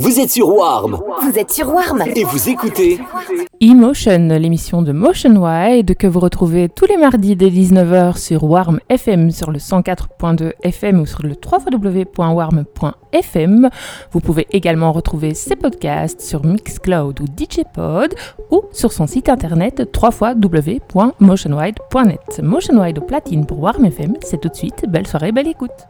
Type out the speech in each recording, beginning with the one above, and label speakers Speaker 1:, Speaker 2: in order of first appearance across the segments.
Speaker 1: Vous êtes sur Warm
Speaker 2: Vous êtes sur Warm
Speaker 1: et vous écoutez
Speaker 3: Emotion, l'émission de Motion Wide que vous retrouvez tous les mardis dès 19h sur Warm FM sur le 104.2 FM ou sur le www.warm.fm. Vous pouvez également retrouver ses podcasts sur Mixcloud ou DJpod ou sur son site internet www.motionwide.net. Motion Wide au platine pour Warm FM, c'est tout de suite. Belle soirée, belle écoute.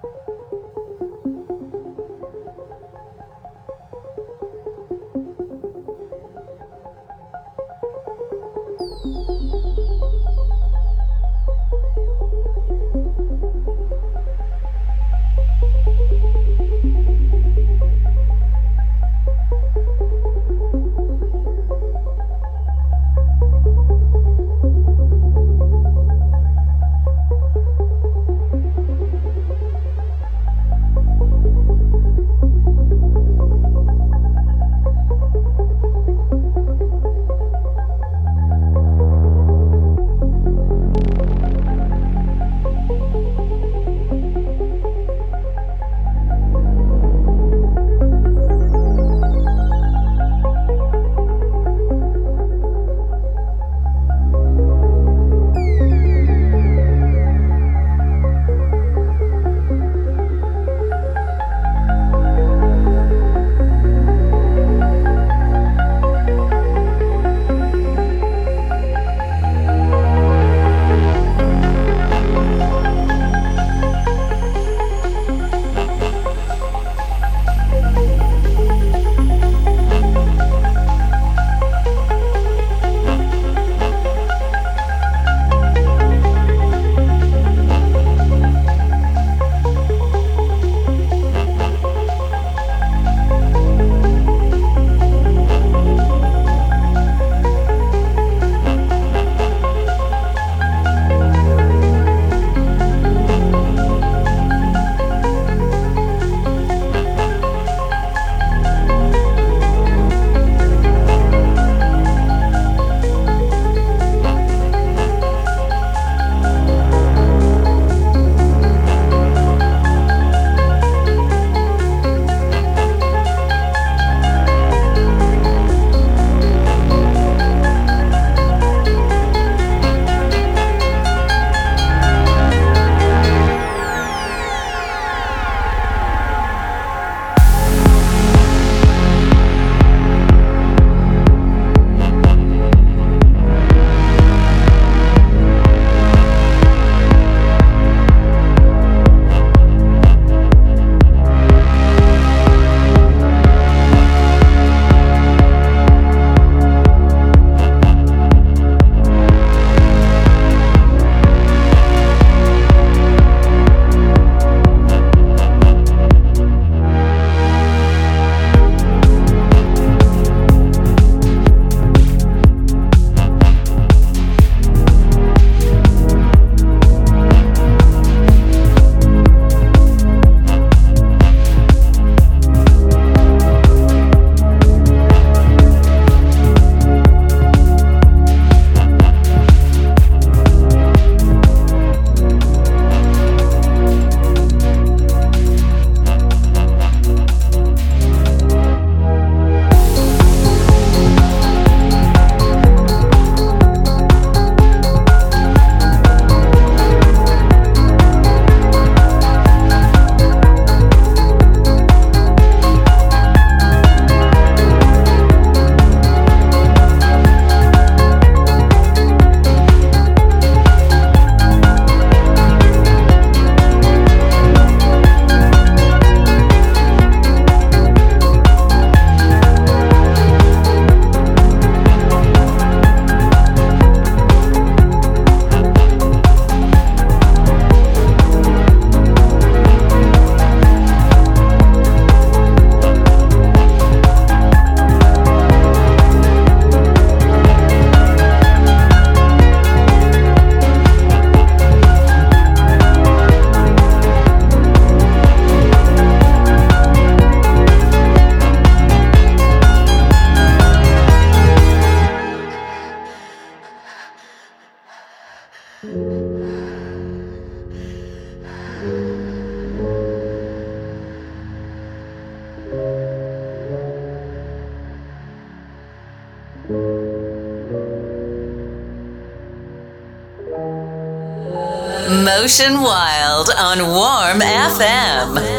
Speaker 2: Motion Wild on Warm FM.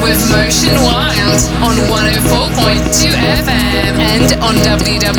Speaker 4: With Motion Wild on 104.2 FM and on www.warm.fm.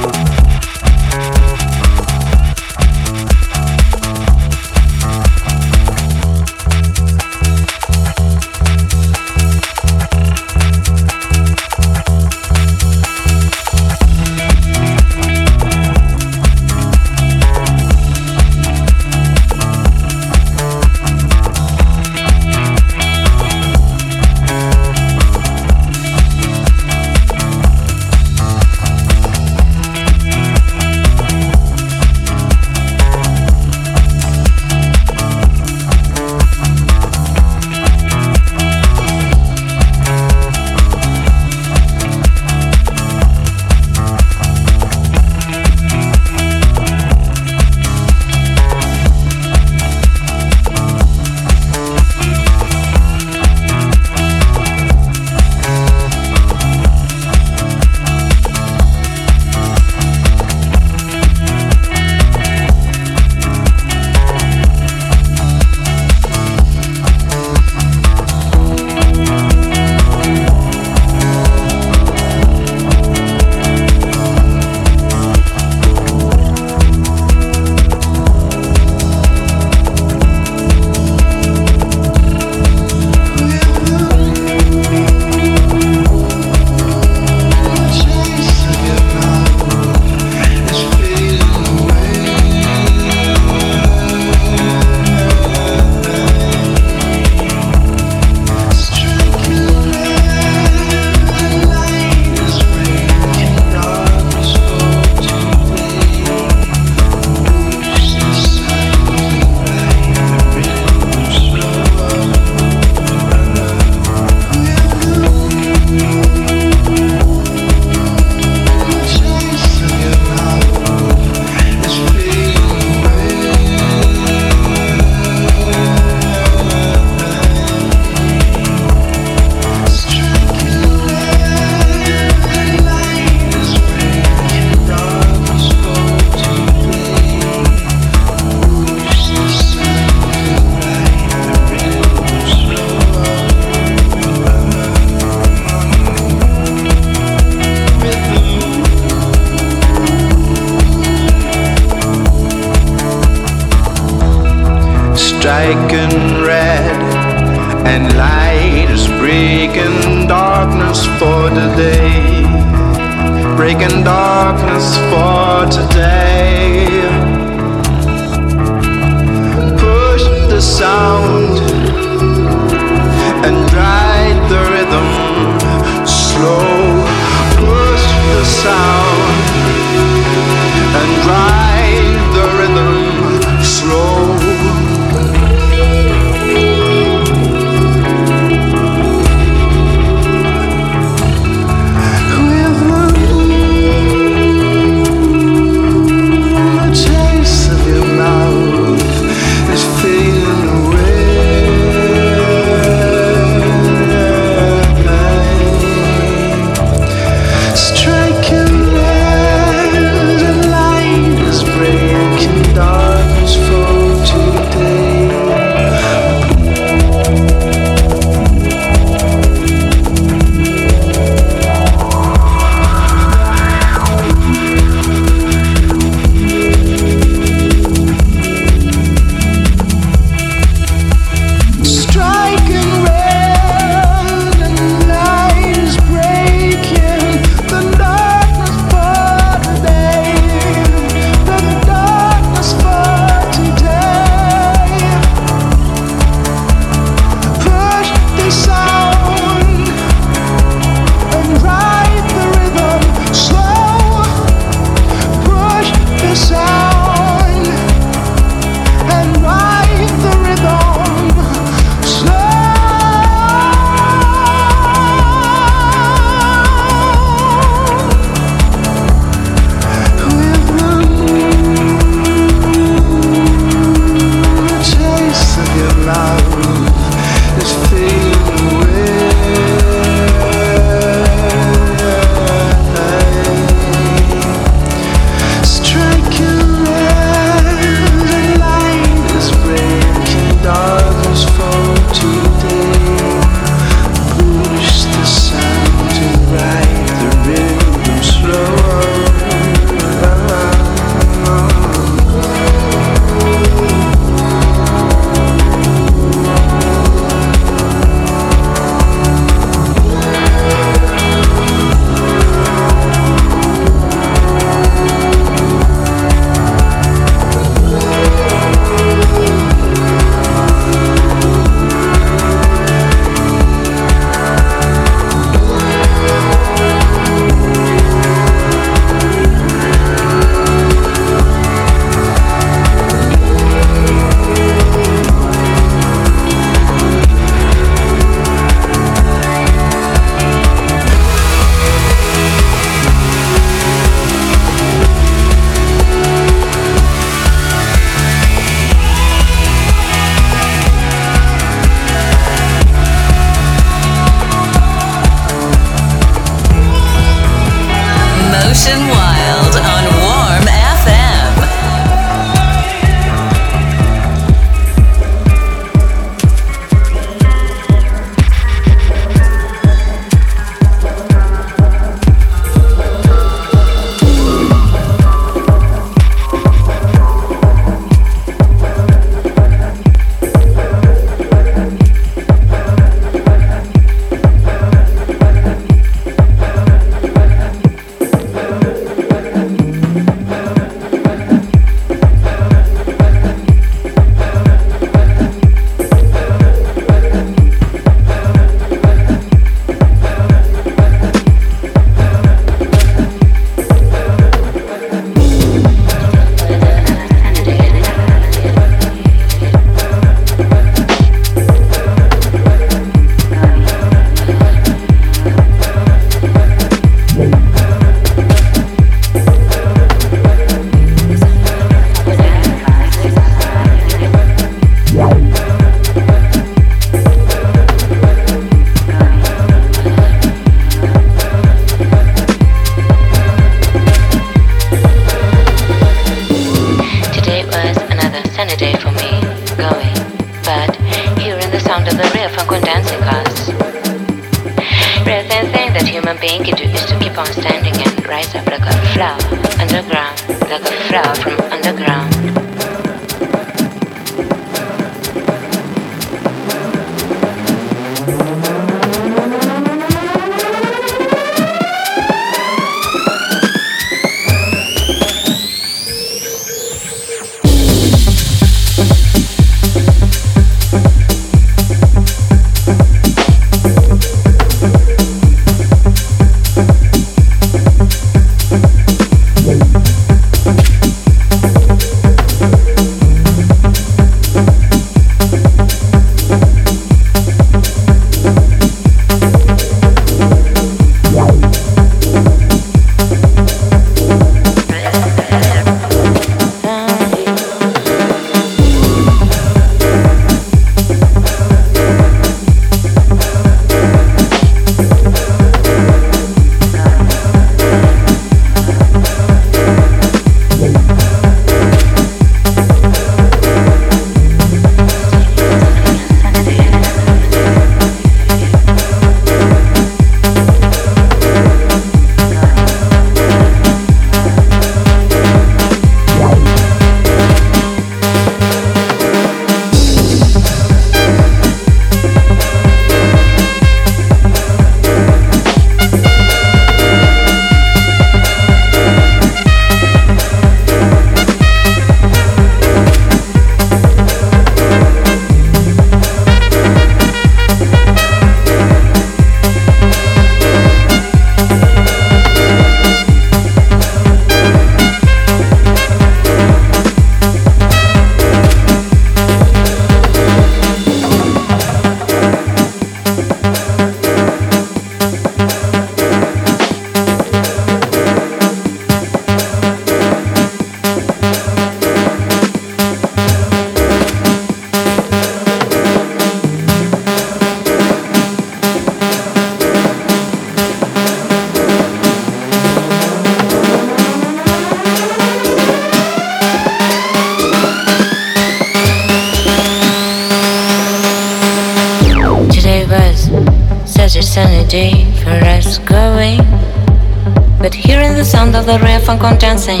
Speaker 5: on dancing.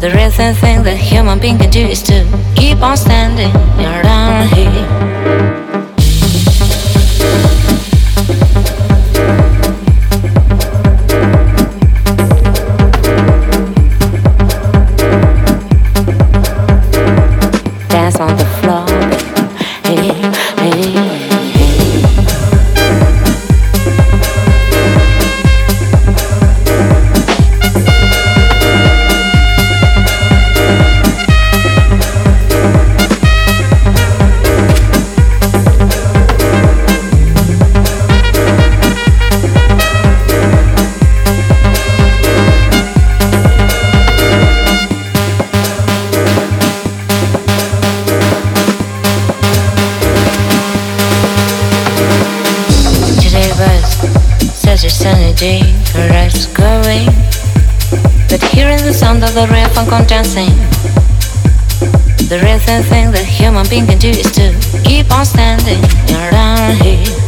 Speaker 5: The reason thing that human being can do is to keep on standing around here. On dancing. The reason thing that human being can do is to keep on standing around here.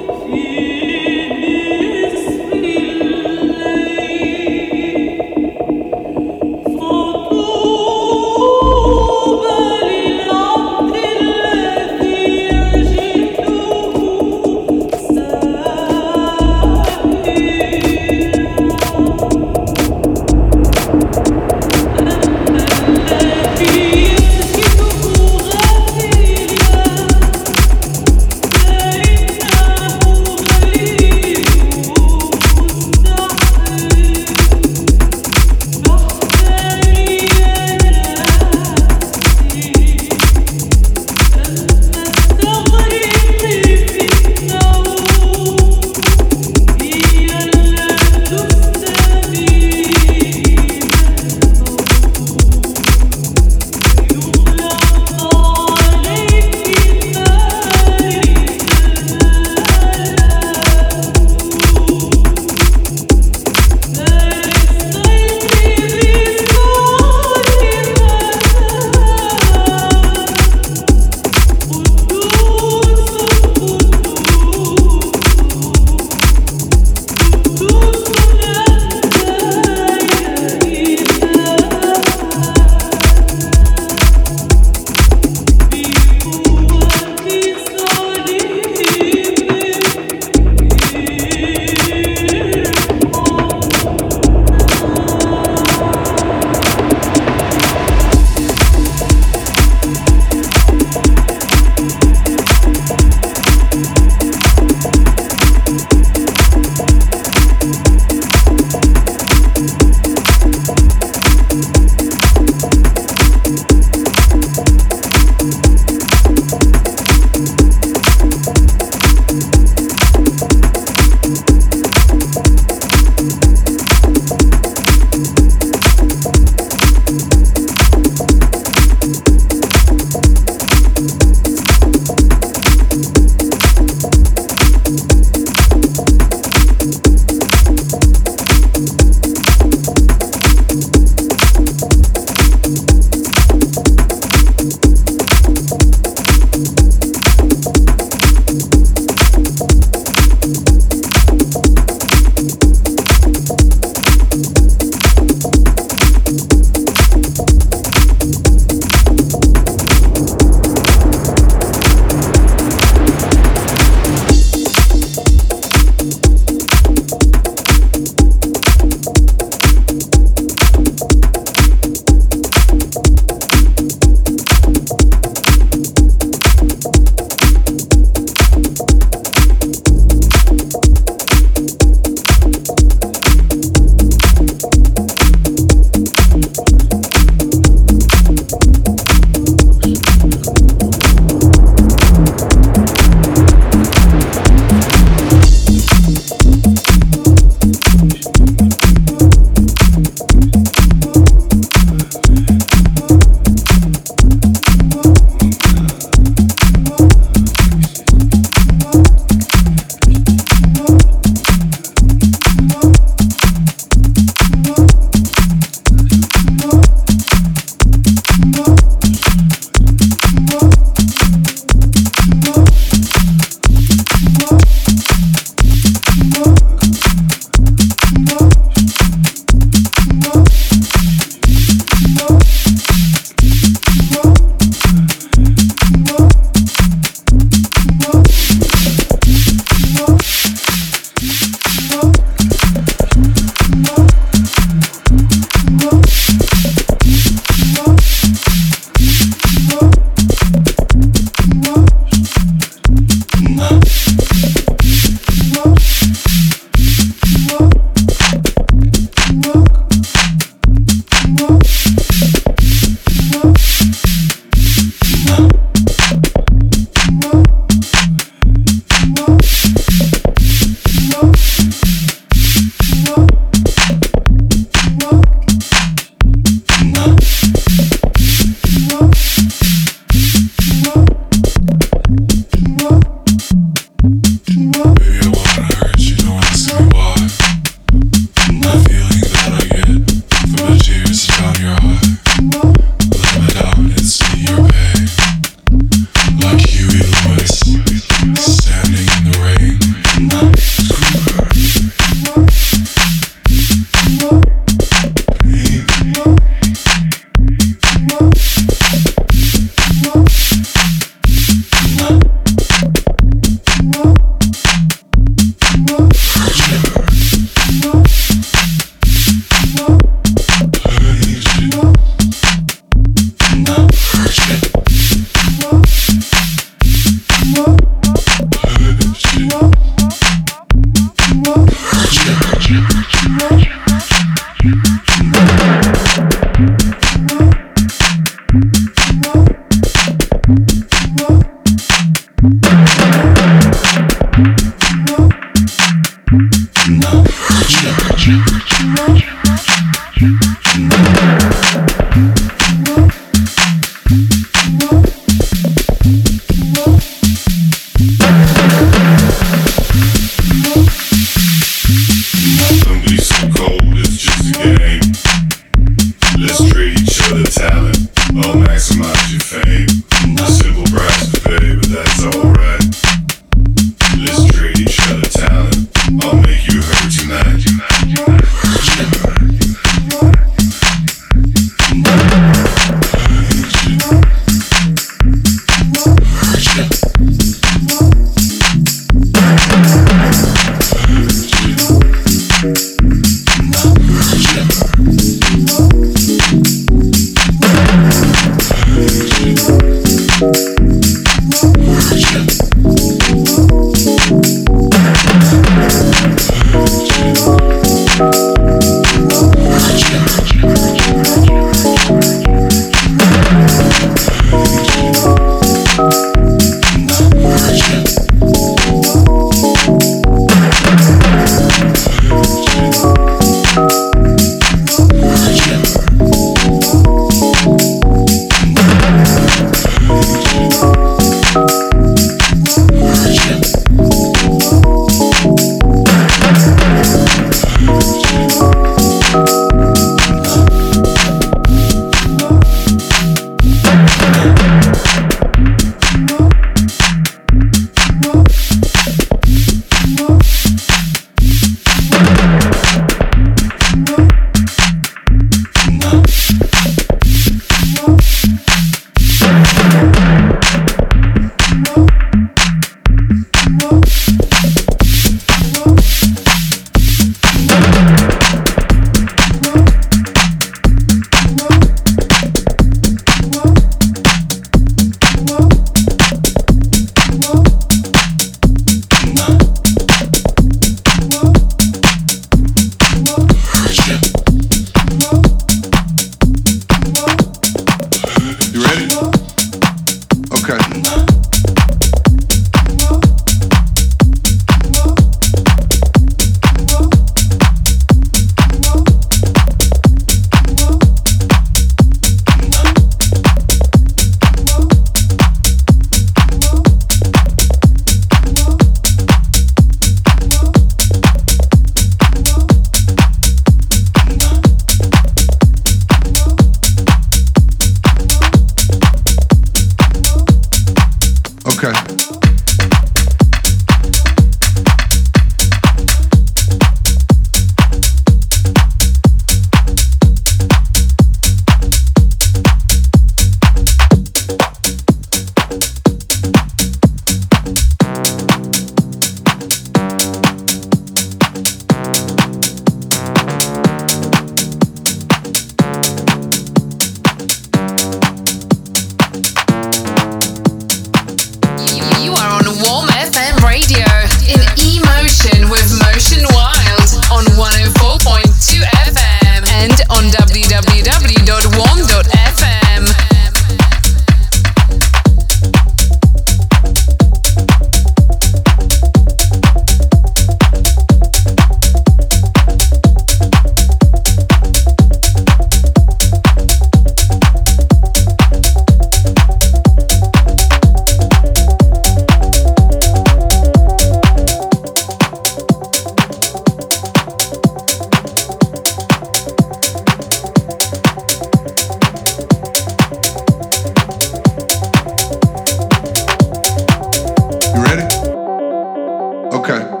Speaker 2: Okay.